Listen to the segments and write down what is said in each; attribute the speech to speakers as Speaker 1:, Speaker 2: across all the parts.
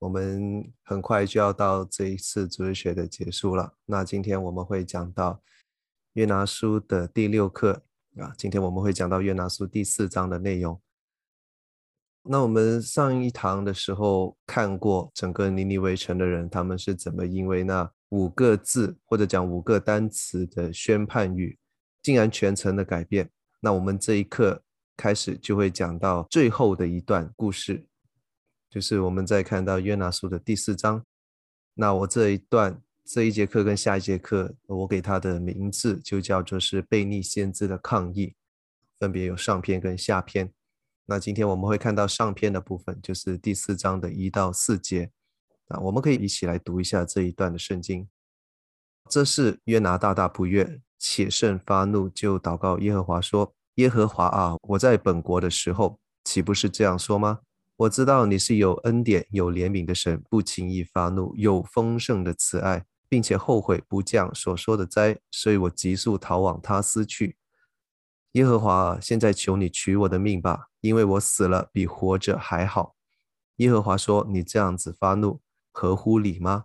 Speaker 1: 我们很快就要到这一次主日学的结束了。那今天我们会讲到约拿书的第六课啊。今天我们会讲到约拿书第四章的内容。那我们上一堂的时候看过整个尼尼微城的人，他们是怎么因为那五个字或者讲五个单词的宣判语，竟然全城的改变。那我们这一课开始就会讲到最后的一段故事。就是我们在看到约拿书的第四章，那我这一段这一节课跟下一节课，我给它的名字就叫做是悖逆先知的抗议，分别有上篇跟下篇。那今天我们会看到上篇的部分，就是第四章的一到四节。那我们可以一起来读一下这一段的圣经。这是约拿大大不悦，且甚发怒，就祷告耶和华说：“耶和华啊，我在本国的时候，岂不是这样说吗？”我知道你是有恩典、有怜悯的神，不轻易发怒，有丰盛的慈爱，并且后悔不降所说的灾，所以我急速逃往他斯去。耶和华啊，现在求你取我的命吧，因为我死了比活着还好。耶和华说：“你这样子发怒，合乎理吗？”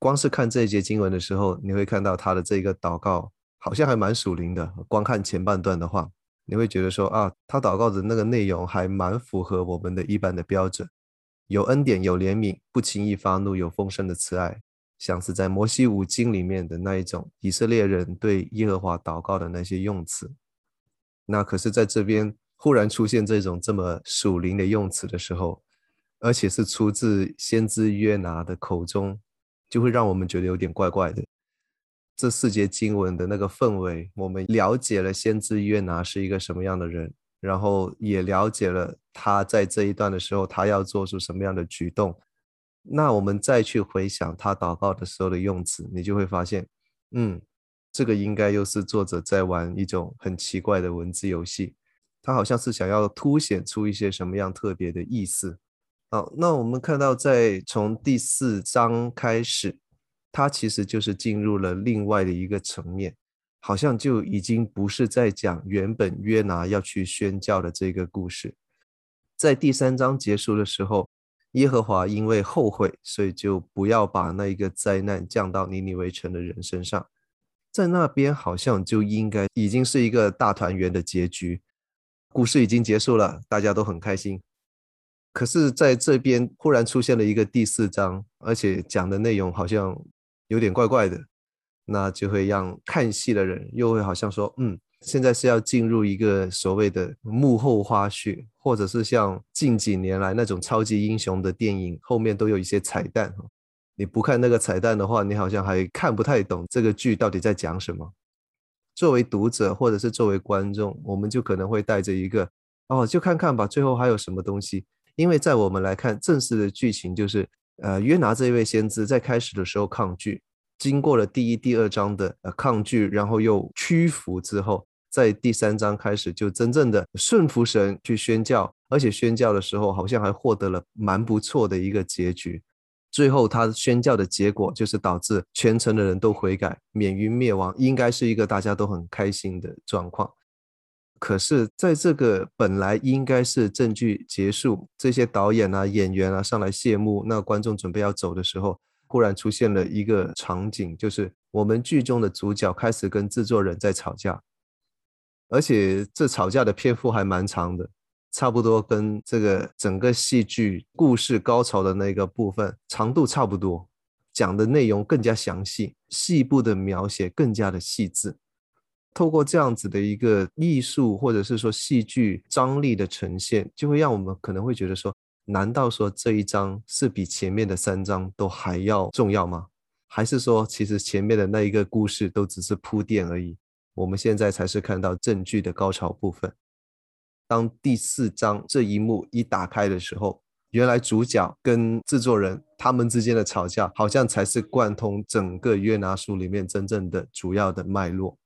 Speaker 1: 光是看这一节经文的时候，你会看到他的这个祷告好像还蛮属灵的。光看前半段的话。你会觉得说啊，他祷告的那个内容还蛮符合我们的一般的标准，有恩典，有怜悯，不轻易发怒，有丰盛的慈爱，像是在摩西五经里面的那一种以色列人对耶和华祷告的那些用词。那可是在这边忽然出现这种这么属灵的用词的时候，而且是出自先知约拿的口中，就会让我们觉得有点怪怪的。这四节经文的那个氛围，我们了解了先知约拿是一个什么样的人，然后也了解了他在这一段的时候，他要做出什么样的举动。那我们再去回想他祷告的时候的用词，你就会发现，嗯，这个应该又是作者在玩一种很奇怪的文字游戏，他好像是想要凸显出一些什么样特别的意思。好，那我们看到在从第四章开始。他其实就是进入了另外的一个层面，好像就已经不是在讲原本约拿要去宣教的这个故事。在第三章结束的时候，耶和华因为后悔，所以就不要把那一个灾难降到尼尼微城的人身上。在那边好像就应该已经是一个大团圆的结局，故事已经结束了，大家都很开心。可是在这边忽然出现了一个第四章，而且讲的内容好像。有点怪怪的，那就会让看戏的人又会好像说，嗯，现在是要进入一个所谓的幕后花絮，或者是像近几年来那种超级英雄的电影后面都有一些彩蛋。你不看那个彩蛋的话，你好像还看不太懂这个剧到底在讲什么。作为读者或者是作为观众，我们就可能会带着一个，哦，就看看吧，最后还有什么东西？因为在我们来看，正式的剧情就是。呃，约拿这一位先知在开始的时候抗拒，经过了第一、第二章的呃抗拒，然后又屈服之后，在第三章开始就真正的顺服神去宣教，而且宣教的时候好像还获得了蛮不错的一个结局。最后他宣教的结果就是导致全城的人都悔改，免于灭亡，应该是一个大家都很开心的状况。可是，在这个本来应该是正剧结束，这些导演啊、演员啊上来谢幕，那观众准备要走的时候，忽然出现了一个场景，就是我们剧中的主角开始跟制作人在吵架，而且这吵架的篇幅还蛮长的，差不多跟这个整个戏剧故事高潮的那个部分长度差不多，讲的内容更加详细，细部的描写更加的细致。透过这样子的一个艺术或者是说戏剧张力的呈现，就会让我们可能会觉得说，难道说这一章是比前面的三章都还要重要吗？还是说，其实前面的那一个故事都只是铺垫而已？我们现在才是看到正剧的高潮部分。当第四章这一幕一打开的时候，原来主角跟制作人他们之间的吵架，好像才是贯通整个约拿书里面真正的主要的脉络。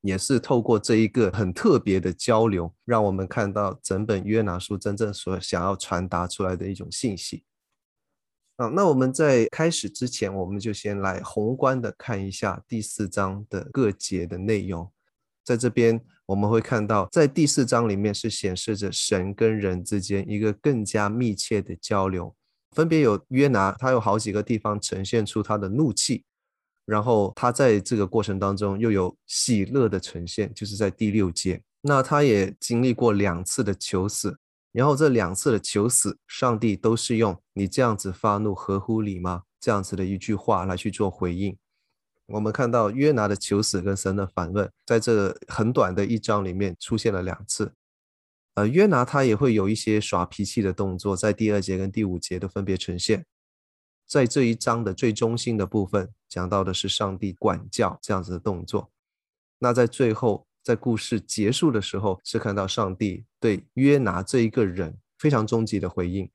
Speaker 1: 也是透过这一个很特别的交流，让我们看到整本约拿书真正所想要传达出来的一种信息。啊，那我们在开始之前，我们就先来宏观的看一下第四章的各节的内容。在这边我们会看到，在第四章里面是显示着神跟人之间一个更加密切的交流，分别有约拿，他有好几个地方呈现出他的怒气。然后他在这个过程当中又有喜乐的呈现，就是在第六节。那他也经历过两次的求死，然后这两次的求死，上帝都是用“你这样子发怒合乎理吗？”这样子的一句话来去做回应。我们看到约拿的求死跟神的反问，在这很短的一章里面出现了两次。呃，约拿他也会有一些耍脾气的动作，在第二节跟第五节都分别呈现。在这一章的最中心的部分，讲到的是上帝管教这样子的动作。那在最后，在故事结束的时候，是看到上帝对约拿这一个人非常终极的回应，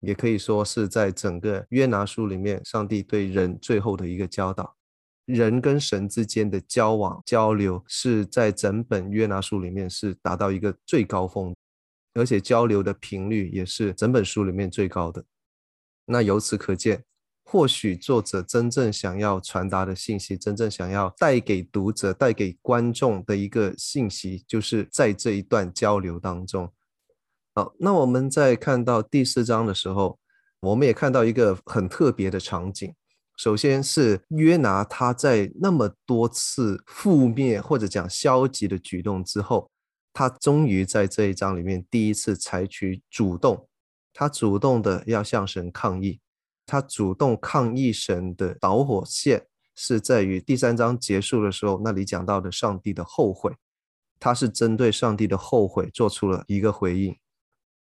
Speaker 1: 也可以说是在整个约拿书里面，上帝对人最后的一个教导。人跟神之间的交往交流，是在整本约拿书里面是达到一个最高峰，而且交流的频率也是整本书里面最高的。那由此可见。或许作者真正想要传达的信息，真正想要带给读者、带给观众的一个信息，就是在这一段交流当中。好，那我们在看到第四章的时候，我们也看到一个很特别的场景。首先是约拿他在那么多次负面或者讲消极的举动之后，他终于在这一章里面第一次采取主动，他主动的要向神抗议。他主动抗议神的导火线是在于第三章结束的时候，那里讲到的上帝的后悔，他是针对上帝的后悔做出了一个回应。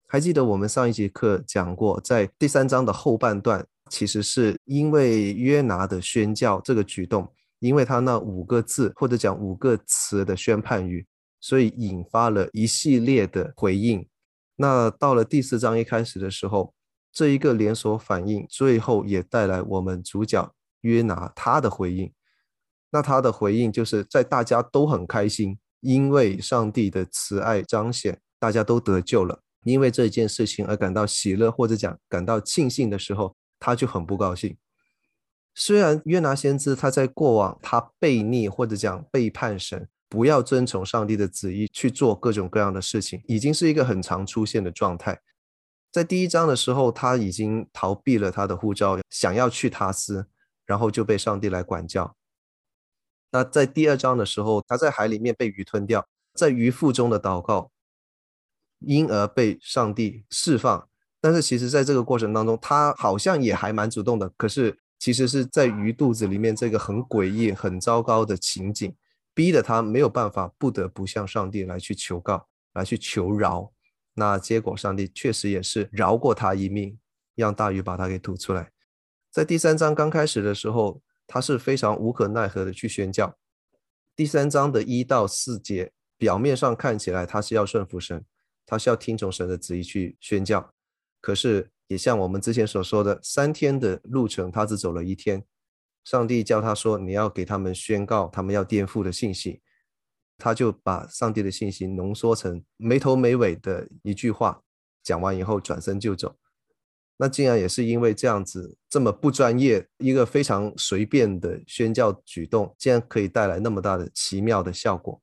Speaker 1: 还记得我们上一节课讲过，在第三章的后半段，其实是因为约拿的宣教这个举动，因为他那五个字或者讲五个词的宣判语，所以引发了一系列的回应。那到了第四章一开始的时候，这一个连锁反应，最后也带来我们主角约拿他的回应。那他的回应就是在大家都很开心，因为上帝的慈爱彰显，大家都得救了，因为这件事情而感到喜乐或者讲感到庆幸的时候，他就很不高兴。虽然约拿先知他在过往他悖逆或者讲背叛神，不要遵从上帝的旨意去做各种各样的事情，已经是一个很常出现的状态。在第一章的时候，他已经逃避了他的护照，想要去他斯，然后就被上帝来管教。那在第二章的时候，他在海里面被鱼吞掉，在鱼腹中的祷告，因而被上帝释放。但是其实在这个过程当中，他好像也还蛮主动的。可是其实是在鱼肚子里面这个很诡异、很糟糕的情景，逼得他没有办法，不得不向上帝来去求告，来去求饶。那结果，上帝确实也是饶过他一命，让大鱼把他给吐出来。在第三章刚开始的时候，他是非常无可奈何的去宣教。第三章的一到四节，表面上看起来他是要顺服神，他是要听从神的旨意去宣教。可是，也像我们之前所说的，三天的路程，他只走了一天。上帝叫他说：“你要给他们宣告他们要颠覆的信息。”他就把上帝的信息浓缩成没头没尾的一句话，讲完以后转身就走。那竟然也是因为这样子这么不专业，一个非常随便的宣教举动，竟然可以带来那么大的奇妙的效果。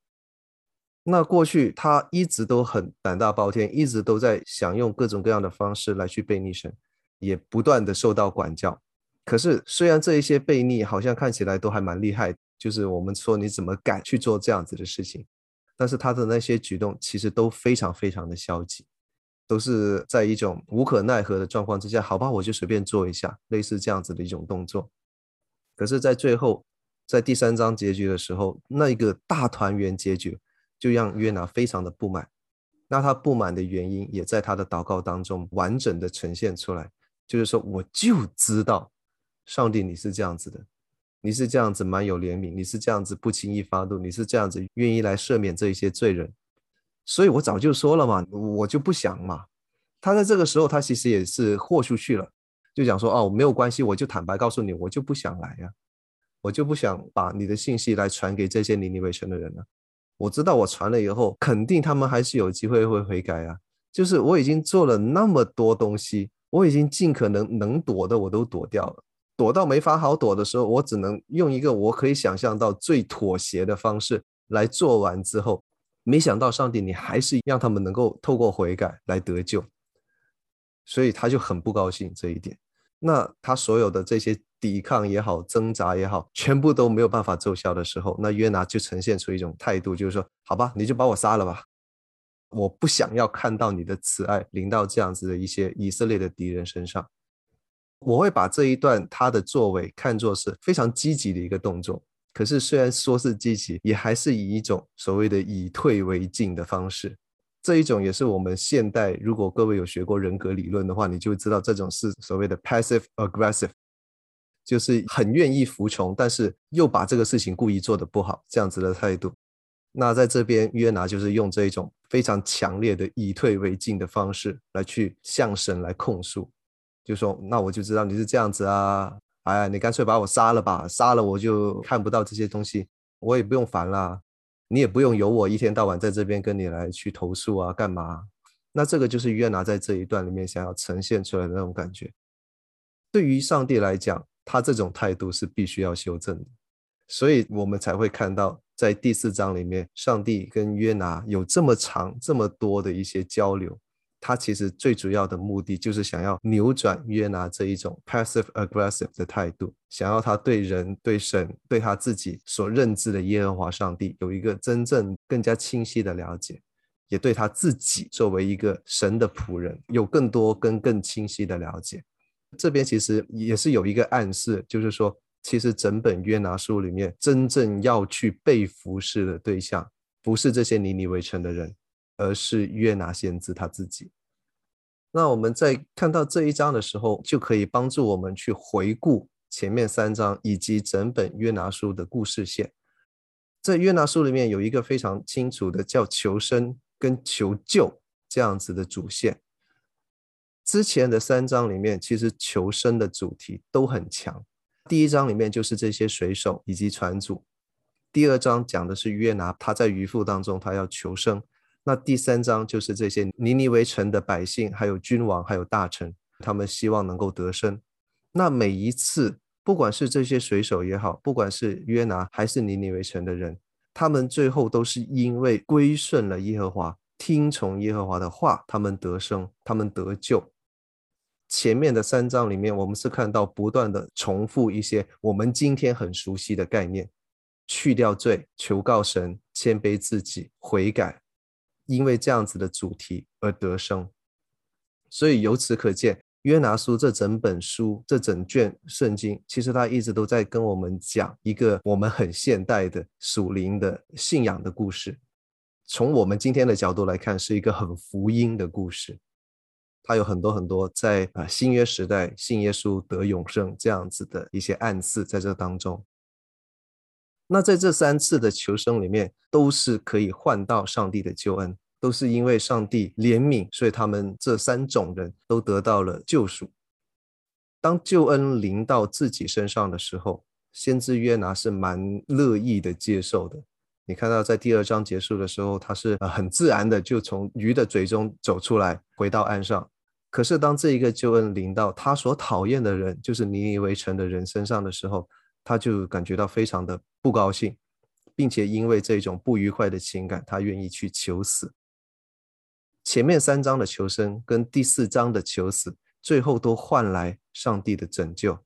Speaker 1: 那过去他一直都很胆大包天，一直都在想用各种各样的方式来去背逆神，也不断的受到管教。可是虽然这一些悖逆好像看起来都还蛮厉害。就是我们说你怎么敢去做这样子的事情，但是他的那些举动其实都非常非常的消极，都是在一种无可奈何的状况之下，好吧，我就随便做一下，类似这样子的一种动作。可是，在最后，在第三章结局的时候，那一个大团圆结局，就让约拿非常的不满。那他不满的原因，也在他的祷告当中完整的呈现出来，就是说，我就知道，上帝你是这样子的，你是这样子蛮有怜悯，你是这样子不轻易发怒，你是这样子愿意来赦免这一些罪人，所以我早就说了嘛，我就不想嘛。他在这个时候，他其实也是豁出去了，就讲说，哦，没有关系，我就坦白告诉你，我就不想来呀，我就不想把你的信息来传给这些尼尼微城的人了。我知道我传了以后，肯定他们还是有机会会悔改啊。就是我已经做了那么多东西，我已经尽可能能躲的我都躲掉了，躲到没法好躲的时候，我只能用一个我可以想象到最妥协的方式来做完之后，没想到上帝你还是让他们能够透过悔改来得救，所以他就很不高兴这一点。那他所有的这些。抵抗也好，挣扎也好，全部都没有办法奏效的时候，那约拿就呈现出一种态度，就是说，好吧，你就把我杀了吧，我不想要看到你的慈爱临到这样子的一些以色列的敌人身上。我会把这一段他的作为看作是非常积极的一个动作，可是虽然说是积极，也还是以一种所谓的以退为进的方式。这一种也是我们现代，如果各位有学过人格理论的话，你就知道这种是所谓的 passive aggressive。就是很愿意服从，但是又把这个事情故意做得不好，这样子的态度。那在这边，约拿就是用这一种非常强烈的以退为进的方式来去向神来控诉，就说：“那我就知道你是这样子啊，哎呀，你干脆把我杀了吧，杀了我就看不到这些东西，我也不用烦啦，你也不用由我一天到晚在这边跟你来去投诉啊，干嘛？”那这个就是约拿在这一段里面想要呈现出来的那种感觉。对于上帝来讲，他这种态度是必须要修正的，所以我们才会看到在第四章里面，上帝跟约拿有这么长、这么多的一些交流。他其实最主要的目的就是想要扭转约拿这一种 passive aggressive 的态度，想要他对人、对神、对他自己所认知的耶和华上帝有一个真正更加清晰的了解，也对他自己作为一个神的仆人有更多跟更清晰的了解。这边其实也是有一个暗示，就是说，其实整本约拿书里面真正要去被服侍的对象，不是这些尼尼微城的人，而是约拿先知他自己。那我们在看到这一章的时候，就可以帮助我们去回顾前面三章以及整本约拿书的故事线。在约拿书里面有一个非常清楚的叫求生跟求救这样子的主线。之前的三章里面，其实求生的主题都很强。第一章里面就是这些水手以及船主，第二章讲的是约拿，他在鱼腹当中，他要求生。那第三章就是这些尼尼微城的百姓，还有君王，还有大臣，他们希望能够得生。那每一次，不管是这些水手也好，不管是约拿还是尼尼微城的人，他们最后都是因为归顺了耶和华，听从耶和华的话，他们得生，他们得救。前面的三章里面，我们是看到不断的重复一些我们今天很熟悉的概念：去掉罪、求告神、谦卑自己、悔改，因为这样子的主题而得生。所以由此可见，约拿书这整本书、这整卷圣经，其实它一直都在跟我们讲一个我们很现代的属灵的信仰的故事。从我们今天的角度来看，是一个很福音的故事。他有很多很多在啊新约时代信耶稣得永生这样子的一些暗示在这当中。那在这三次的求生里面，都是可以换到上帝的救恩，都是因为上帝怜悯，所以他们这三种人都得到了救赎。当救恩临到自己身上的时候，先知约拿是蛮乐意的接受的。你看到在第二章结束的时候，他是很自然的就从鱼的嘴中走出来，回到岸上。可是，当这一个救恩临到他所讨厌的人，就是尼尼微城的人身上的时候，他就感觉到非常的不高兴，并且因为这种不愉快的情感，他愿意去求死。前面三章的求生跟第四章的求死，最后都换来上帝的拯救。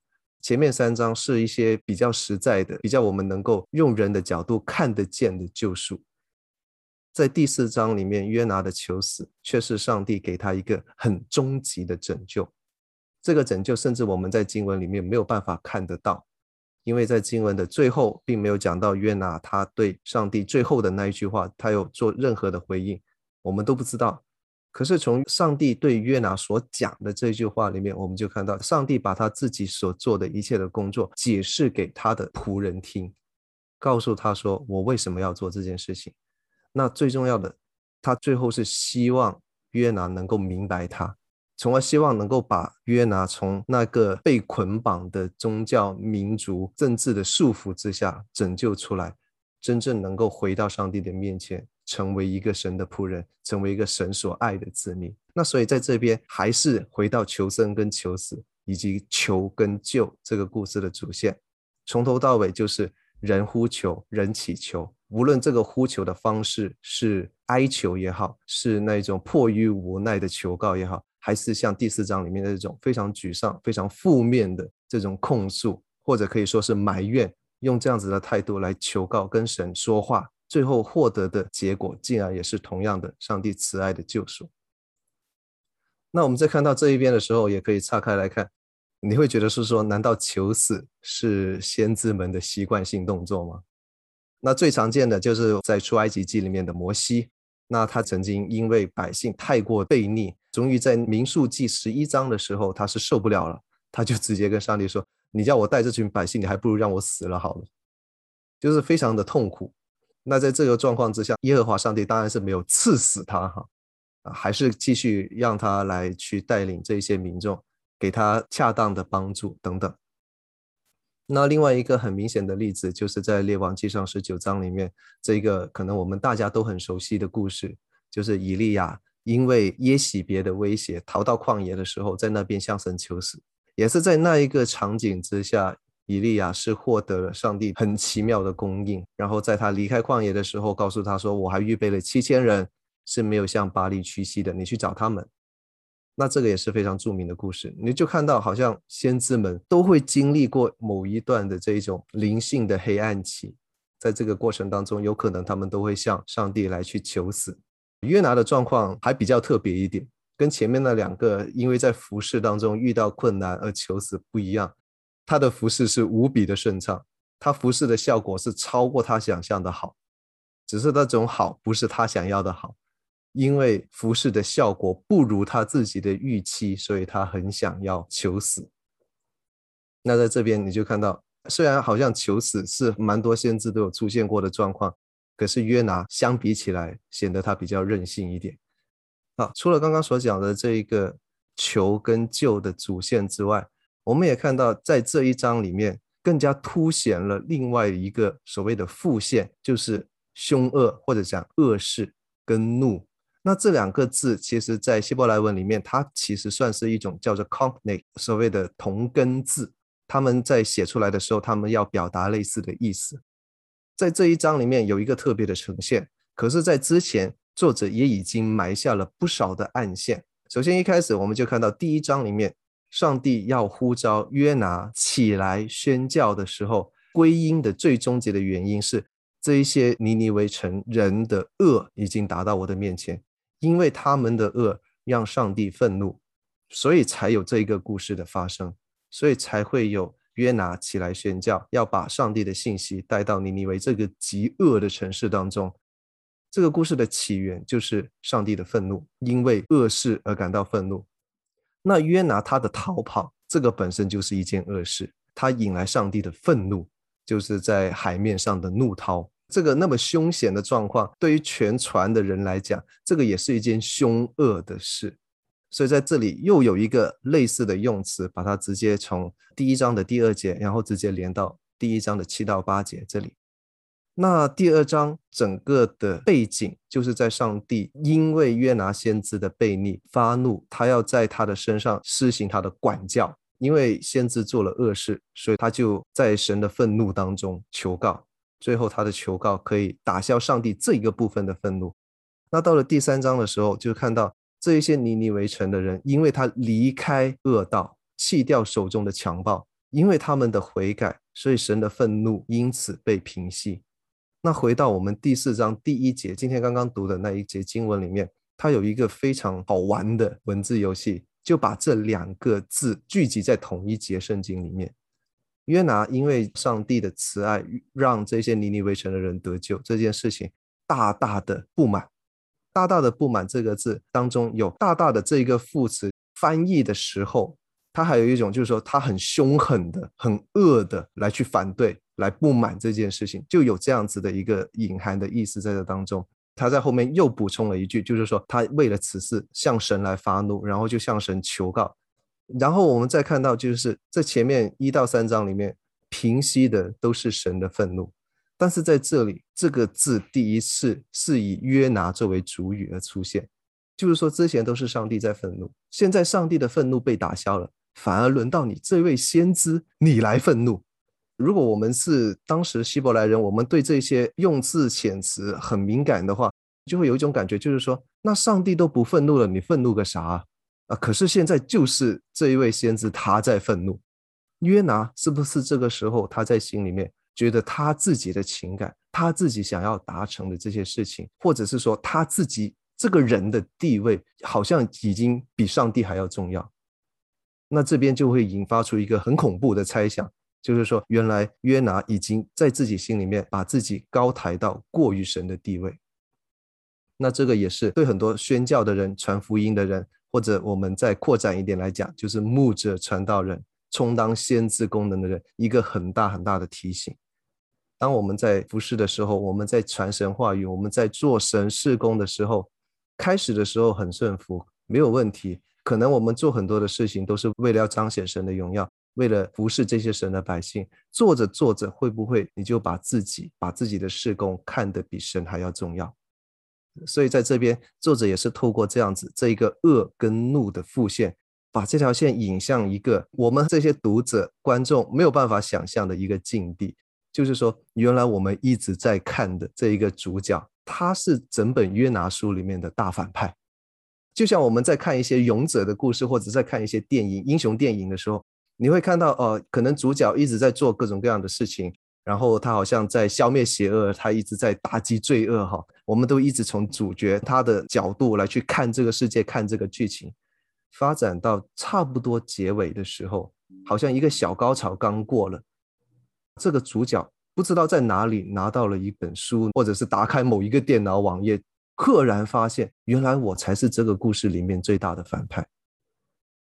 Speaker 1: 前面三章是一些比较实在的、比较我们能够用人的角度看得见的救赎。在第四章里面，约拿的求死却是上帝给他一个很终极的拯救。这个拯救甚至我们在经文里面没有办法看得到，因为在经文的最后，并没有讲到约拿他对上帝最后的那一句话，他有做任何的回应，我们都不知道。可是从上帝对约拿所讲的这句话里面，我们就看到上帝把他自己所做的一切的工作解释给他的仆人听，告诉他说：“我为什么要做这件事情？”那最重要的，他最后是希望约拿能够明白他。从而希望能够把约拿从那个被捆绑的宗教、民族、政治的束缚之下拯救出来，真正能够回到上帝的面前，成为一个神的仆人，成为一个神所爱的子民。那所以在这边还是回到求生跟求死，以及求跟救这个故事的主线，从头到尾就是人呼求，人祈求，无论这个呼求的方式是哀求也好，是那种迫于无奈的求告也好。还是像第四章里面的这种非常沮丧、非常负面的这种控诉，或者可以说是埋怨，用这样子的态度来求告跟神说话，最后获得的结果竟然也是同样的上帝慈爱的救赎。那我们在看到这一边的时候，也可以岔开来看，你会觉得是说，难道求死是先知们的习惯性动作吗？那最常见的就是在出埃及记里面的摩西。那他曾经因为百姓太过悖逆，终于在民数记十一章的时候，他是受不了了，他就直接跟上帝说：“你叫我带这群百姓，你还不如让我死了好了。”就是非常的痛苦。那在这个状况之下，耶和华上帝当然是没有赐死他哈，啊，还是继续让他来去带领这些民众，给他恰当的帮助等等。那另外一个很明显的例子，就是在列王记上十九章里面，这个可能我们大家都很熟悉的故事，就是以利亚因为耶洗别的威胁，逃到旷野的时候，在那边向神求死，也是在那一个场景之下，以利亚是获得了上帝很奇妙的供应，然后在他离开旷野的时候，告诉他说：“我还预备了七千人，是没有向巴力屈膝的，你去找他们。”那这个也是非常著名的故事，你就看到好像先知们都会经历过某一段的这一种灵性的黑暗期，在这个过程当中，有可能他们都会向上帝来去求死。约拿的状况还比较特别一点，跟前面那两个因为在服侍当中遇到困难而求死不一样，他的服侍是无比的顺畅，他服侍的效果是超过他想象的好，只是那种好不是他想要的好。因为服侍的效果不如他自己的预期，所以他很想要求死。那在这边你就看到，虽然好像求死是蛮多先知都有出现过的状况，可是约拿相比起来显得他比较任性一点。好，除了刚刚所讲的这一个求跟救的主线之外，我们也看到在这一章里面更加凸显了另外一个所谓的副线，就是凶恶或者讲恶事跟怒。那这两个字，其实在希伯来文里面，它其实算是一种叫做 “cognate” 所谓的同根字。他们在写出来的时候，他们要表达类似的意思。在这一章里面有一个特别的呈现，可是，在之前作者也已经埋下了不少的暗线。首先一开始，我们就看到第一章里面，上帝要呼召约拿起来宣教的时候，归因的最终结的原因是，这一些尼尼微城人的恶已经达到我的面前。因为他们的恶让上帝愤怒，所以才有这一个故事的发生，所以才会有约拿起来宣教，要把上帝的信息带到尼尼微这个极恶的城市当中。这个故事的起源就是上帝的愤怒，因为恶事而感到愤怒。那约拿他的逃跑，这个本身就是一件恶事，他引来上帝的愤怒，就是在海面上的怒涛。这个那么凶险的状况，对于全船的人来讲，这个也是一件凶恶的事。所以在这里又有一个类似的用词，把它直接从第一章的第二节，然后直接连到第一章的七到八节这里。那第二章整个的背景，就是在上帝因为约拿先知的悖逆发怒，他要在他的身上施行他的管教，因为先知做了恶事，所以他就在神的愤怒当中求告。最后，他的求告可以打消上帝这一个部分的愤怒。那到了第三章的时候，就看到这一些尼尼微城的人，因为他离开恶道，弃掉手中的强暴，因为他们的悔改，所以神的愤怒因此被平息。那回到我们第四章第一节，今天刚刚读的那一节经文里面，它有一个非常好玩的文字游戏，就把这两个字聚集在同一节圣经里面。约拿因为上帝的慈爱，让这些尼尼微城的人得救这件事情，大大的不满。大大的不满这个字当中有大大的这一个副词，翻译的时候，他还有一种就是说他很凶狠的、很恶的来去反对、来不满这件事情，就有这样子的一个隐含的意思在这当中。他在后面又补充了一句，就是说他为了此事向神来发怒，然后就向神求告。然后我们再看到，就是在前面一到三章里面平息的都是神的愤怒，但是在这里这个字第一次是以约拿作为主语而出现，就是说之前都是上帝在愤怒，现在上帝的愤怒被打消了，反而轮到你这位先知你来愤怒。如果我们是当时希伯来人，我们对这些用字遣词很敏感的话，就会有一种感觉，就是说，那上帝都不愤怒了，你愤怒个啥啊？啊，可是现在就是这一位先知他在愤怒。约拿是不是这个时候他在心里面觉得他自己的情感，他自己想要达成的这些事情，或者是说他自己这个人的地位，好像已经比上帝还要重要？那这边就会引发出一个很恐怖的猜想。就是说，原来约拿已经在自己心里面把自己高抬到过于神的地位。那这个也是对很多宣教的人、传福音的人，或者我们再扩展一点来讲，就是牧者、传道人、充当先知功能的人，一个很大很大的提醒。当我们在服侍的时候，我们在传神话语，我们在做神事工的时候，开始的时候很顺服，没有问题。可能我们做很多的事情都是为了要彰显神的荣耀。为了服侍这些神的百姓，做着做着，会不会你就把自己、把自己的事工看得比神还要重要？所以在这边，作者也是透过这样子这一个恶跟怒的复现，把这条线引向一个我们这些读者、观众没有办法想象的一个境地，就是说，原来我们一直在看的这一个主角，他是整本约拿书里面的大反派。就像我们在看一些勇者的故事，或者在看一些电影、英雄电影的时候。你会看到，呃，可能主角一直在做各种各样的事情，然后他好像在消灭邪恶，他一直在打击罪恶，哈。我们都一直从主角他的角度来去看这个世界，看这个剧情，发展到差不多结尾的时候，好像一个小高潮刚过了，这个主角不知道在哪里拿到了一本书，或者是打开某一个电脑网页，赫然发现，原来我才是这个故事里面最大的反派。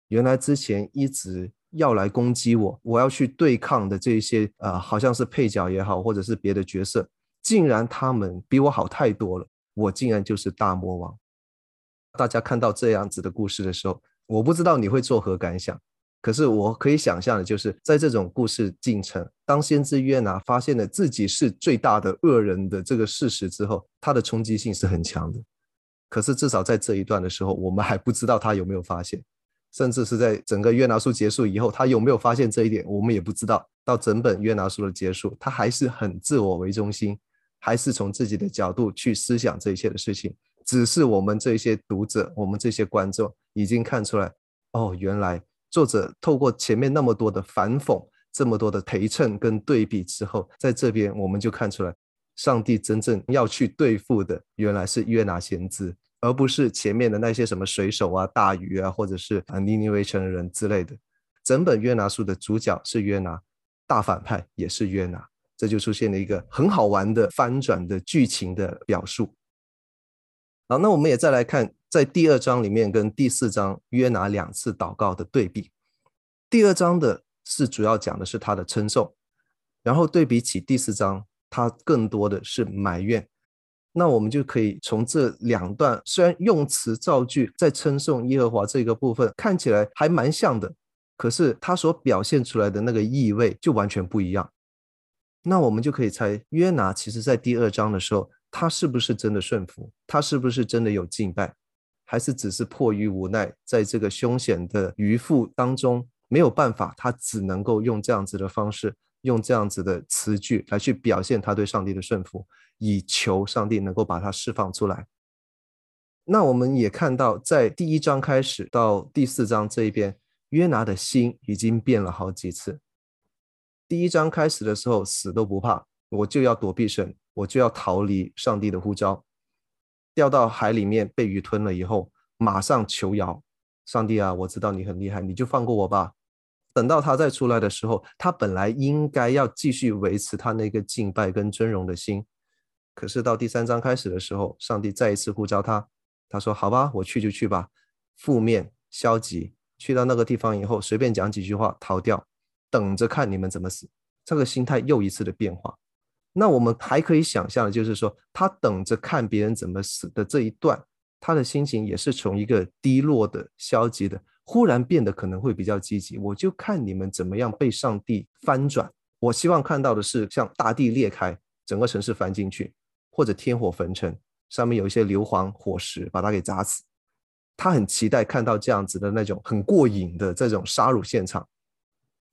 Speaker 1: 原来之前一直。要来攻击我，我要去对抗的这些、呃，好像是配角也好，或者是别的角色，竟然他们比我好太多了，我竟然就是大魔王。大家看到这样子的故事的时候，我不知道你会作何感想，可是我可以想象的就是，在这种故事进程，当先知约拿发现了自己是最大的恶人的这个事实之后，他的冲击性是很强的。可是至少在这一段的时候，我们还不知道他有没有发现。甚至是在整个约拿书结束以后，他有没有发现这一点，我们也不知道。到整本约拿书的结束，他还是很自我为中心，还是从自己的角度去思想这一切的事情。只是我们这些读者，我们这些观众已经看出来，哦，原来作者透过前面那么多的反讽，这么多的陪衬跟对比之后，在这边我们就看出来，上帝真正要去对付的，原来是约拿先知。而不是前面的那些什么水手啊、大鱼啊，或者是啊尼尼微城人之类的。整本约拿书的主角是约拿，大反派也是约拿，这就出现了一个很好玩的翻转的剧情的表述。好，那我们也再来看，在第二章里面跟第四章约拿两次祷告的对比。第二章的是主要讲的是他的称颂，然后对比起第四章，他更多的是埋怨。那我们就可以从这两段，虽然用词造句在称颂耶和华这个部分看起来还蛮像的，可是他所表现出来的那个意味就完全不一样。那我们就可以猜，约拿其实在第二章的时候，他是不是真的顺服？他是不是真的有敬拜？还是只是迫于无奈，在这个凶险的渔腹当中没有办法，他只能够用这样子的方式。用这样子的词句来去表现他对上帝的顺服，以求上帝能够把他释放出来。那我们也看到，在第一章开始到第四章这一边，约拿的心已经变了好几次。第一章开始的时候，死都不怕，我就要躲避神，我就要逃离上帝的呼召。掉到海里面被鱼吞了以后，马上求饶，上帝啊，我知道你很厉害，你就放过我吧。等到他再出来的时候，他本来应该要继续维持他那个敬拜跟尊荣的心。可是到第三章开始的时候，上帝再一次呼召他，他说：“好吧，我去就去吧。”负面、消极，去到那个地方以后，随便讲几句话，逃掉，等着看你们怎么死。这个心态又一次的变化。那我们还可以想象的就是说，他等着看别人怎么死的这一段，他的心情也是从一个低落的、消极的。忽然变得可能会比较积极，我就看你们怎么样被上帝翻转。我希望看到的是像大地裂开，整个城市翻进去，或者天火焚城，上面有一些硫磺火石把它给砸死。他很期待看到这样子的那种很过瘾的这种杀戮现场。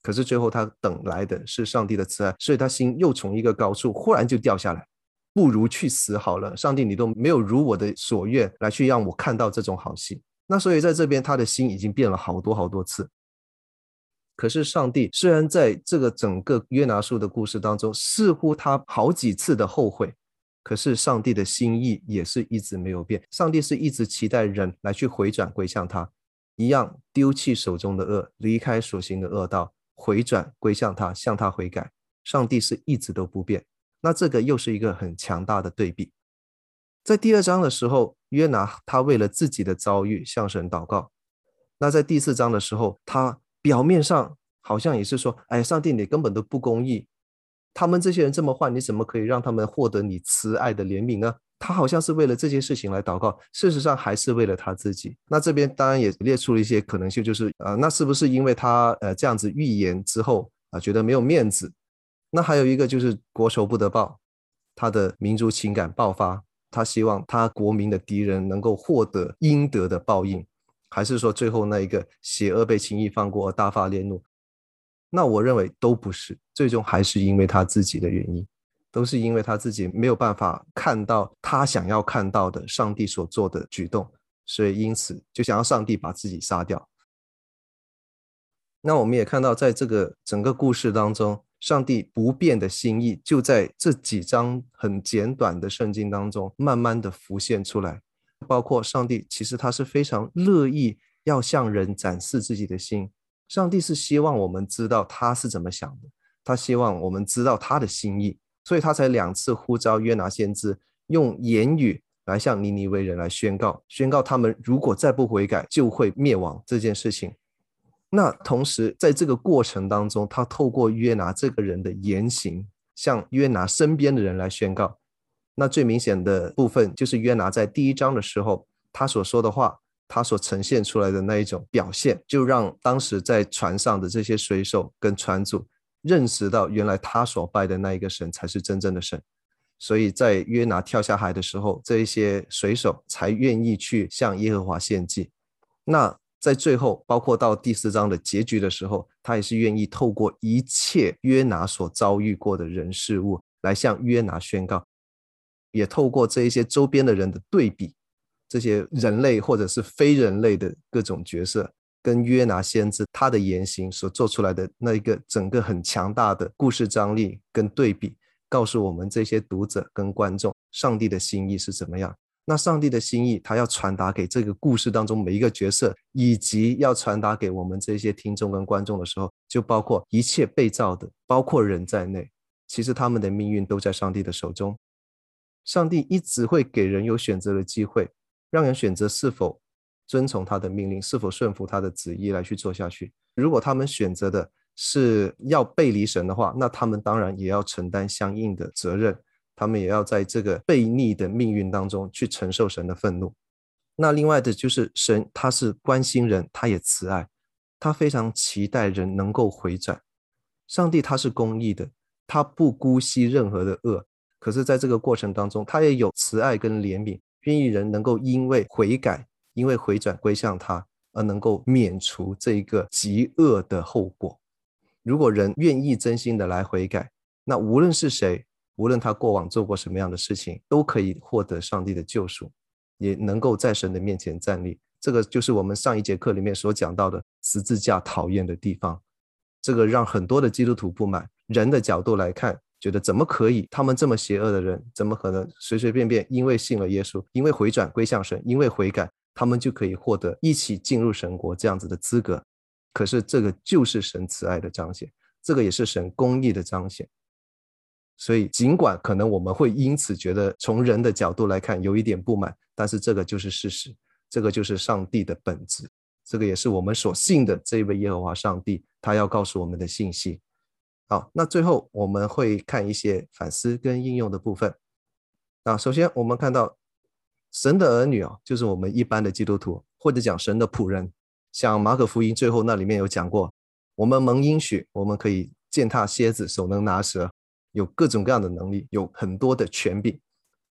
Speaker 1: 可是最后他等来的是上帝的慈爱，所以他心又从一个高处忽然就掉下来，不如去死好了。上帝，你都没有如我的所愿来去让我看到这种好戏。那所以在这边，他的心已经变了好多好多次。可是上帝虽然在这个整个约拿书的故事当中，似乎他好几次的后悔，可是上帝的心意也是一直没有变。上帝是一直期待人来去回转归向他，一样丢弃手中的恶，离开所行的恶道，回转归向他，向他悔改。上帝是一直都不变。那这个又是一个很强大的对比。在第二章的时候，约拿他为了自己的遭遇向神祷告。那在第四章的时候，他表面上好像也是说：“哎，上帝，你根本都不公义，他们这些人这么坏，你怎么可以让他们获得你慈爱的怜悯呢？”他好像是为了这件事情来祷告，事实上还是为了他自己。那这边当然也列出了一些可能性，就是呃，那是不是因为他呃这样子预言之后啊，觉得没有面子？那还有一个就是国仇不得报，他的民族情感爆发。他希望他国民的敌人能够获得应得的报应，还是说最后那一个邪恶被轻易放过而大发烈怒？那我认为都不是，最终还是因为他自己的原因，都是因为他自己没有办法看到他想要看到的上帝所做的举动，所以因此就想要上帝把自己杀掉。那我们也看到，在这个整个故事当中。上帝不变的心意，就在这几章很简短的圣经当中，慢慢的浮现出来。包括上帝其实他是非常乐意要向人展示自己的心。上帝是希望我们知道他是怎么想的，他希望我们知道他的心意，所以他才两次呼召约拿先知用言语来向尼尼微人来宣告，宣告他们如果再不悔改，就会灭亡这件事情。那同时，在这个过程当中，他透过约拿这个人的言行，向约拿身边的人来宣告。那最明显的部分就是约拿在第一章的时候，他所说的话，他所呈现出来的那一种表现，就让当时在船上的这些水手跟船主认识到，原来他所拜的那一个神才是真正的神。所以在约拿跳下海的时候，这一些水手才愿意去向耶和华献祭。那。在最后，包括到第四章的结局的时候，他也是愿意透过一切约拿所遭遇过的人事物来向约拿宣告，也透过这一些周边的人的对比，这些人类或者是非人类的各种角色，跟约拿先知他的言行所做出来的那一个整个很强大的故事张力跟对比，告诉我们这些读者跟观众，上帝的心意是怎么样。那上帝的心意，他要传达给这个故事当中每一个角色，以及要传达给我们这些听众跟观众的时候，就包括一切被造的，包括人在内，其实他们的命运都在上帝的手中。上帝一直会给人有选择的机会，让人选择是否遵从他的命令，是否顺服他的旨意来去做下去。如果他们选择的是要背离神的话，那他们当然也要承担相应的责任。他们也要在这个悖逆的命运当中去承受神的愤怒。那另外的就是神，他是关心人，他也慈爱，他非常期待人能够回转。上帝他是公义的，他不姑息任何的恶。可是，在这个过程当中，他也有慈爱跟怜悯，愿意人能够因为悔改，因为回转归向他，而能够免除这一个极恶的后果。如果人愿意真心的来悔改，那无论是谁。无论他过往做过什么样的事情，都可以获得上帝的救赎，也能够在神的面前站立。这个就是我们上一节课里面所讲到的十字架讨厌的地方。这个让很多的基督徒不满。人的角度来看，觉得怎么可以？他们这么邪恶的人，怎么可能随随便便因为信了耶稣，因为回转归向神，因为悔改，他们就可以获得一起进入神国这样子的资格？可是这个就是神慈爱的彰显，这个也是神公义的彰显。所以，尽管可能我们会因此觉得从人的角度来看有一点不满，但是这个就是事实，这个就是上帝的本质，这个也是我们所信的这位耶和华上帝他要告诉我们的信息。好，那最后我们会看一些反思跟应用的部分。啊，首先我们看到神的儿女哦，就是我们一般的基督徒，或者讲神的仆人，像马可福音最后那里面有讲过，我们蒙应许，我们可以践踏蝎子，手能拿蛇。有各种各样的能力，有很多的权柄。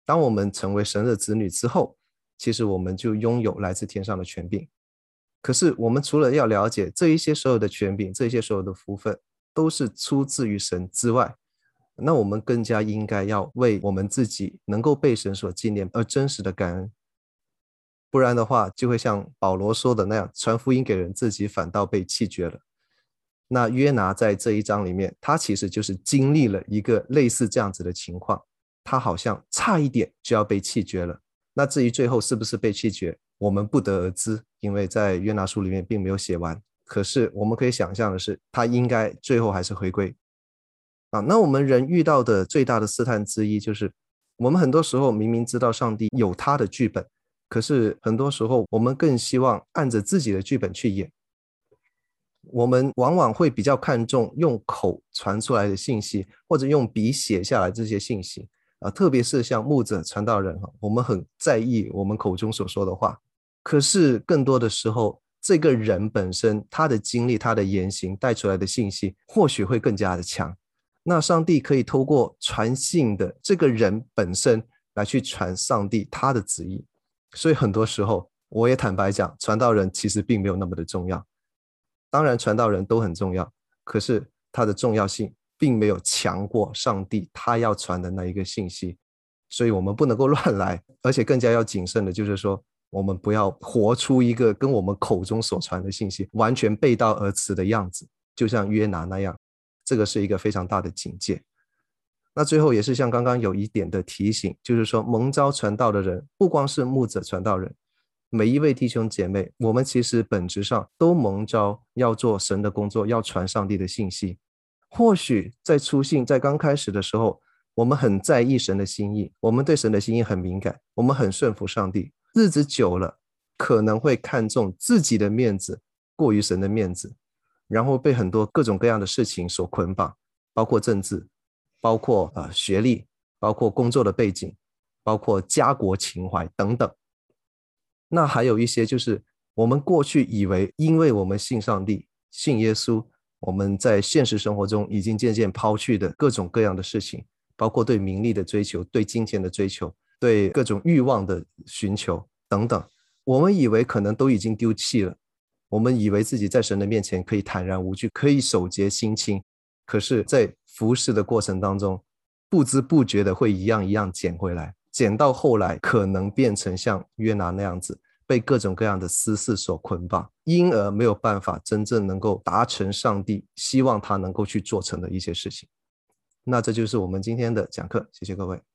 Speaker 1: 当我们成为神的子女之后，其实我们就拥有来自天上的权柄。可是，我们除了要了解这一些所有的权柄，这一些所有的福分都是出自于神之外，那我们更加应该要为我们自己能够被神所纪念而真实的感恩。不然的话，就会像保罗说的那样，传福音给人，自己反倒被弃绝了。那约拿在这一章里面，他其实就是经历了一个类似这样子的情况，他好像差一点就要被弃绝了。那至于最后是不是被弃绝，我们不得而知，因为在约拿书里面并没有写完。可是我们可以想象的是，他应该最后还是回归。啊，那我们人遇到的最大的试探之一，就是我们很多时候明明知道上帝有他的剧本，可是很多时候我们更希望按着自己的剧本去演。我们往往会比较看重用口传出来的信息，或者用笔写下来这些信息啊，特别是像牧者、传道人哈，我们很在意我们口中所说的话。可是更多的时候，这个人本身他的经历、他的言行带出来的信息，或许会更加的强。那上帝可以透过传信的这个人本身来去传上帝他的旨意。所以很多时候，我也坦白讲，传道人其实并没有那么的重要。当然，传道人都很重要，可是他的重要性并没有强过上帝他要传的那一个信息，所以我们不能够乱来，而且更加要谨慎的，就是说，我们不要活出一个跟我们口中所传的信息完全背道而驰的样子，就像约拿那样，这个是一个非常大的警戒。那最后也是像刚刚有一点的提醒，就是说，蒙召传道的人，不光是牧者传道人。每一位弟兄姐妹，我们其实本质上都蒙召要做神的工作，要传上帝的信息。或许在初信，在刚开始的时候，我们很在意神的心意，我们对神的心意很敏感，我们很顺服上帝。日子久了，可能会看重自己的面子过于神的面子，然后被很多各种各样的事情所捆绑，包括政治，包括呃学历，包括工作的背景，包括家国情怀等等。那还有一些就是我们过去以为，因为我们信上帝、信耶稣，我们在现实生活中已经渐渐抛去的各种各样的事情，包括对名利的追求、对金钱的追求、对各种欲望的寻求等等，我们以为可能都已经丢弃了，我们以为自己在神的面前可以坦然无惧，可以守节心清，可是，在服侍的过程当中，不知不觉的会一样一样捡回来。捡到后来，可能变成像约拿那样子，被各种各样的私事所捆绑，因而没有办法真正能够达成上帝希望他能够去做成的一些事情。那这就是我们今天的讲课，谢谢各位。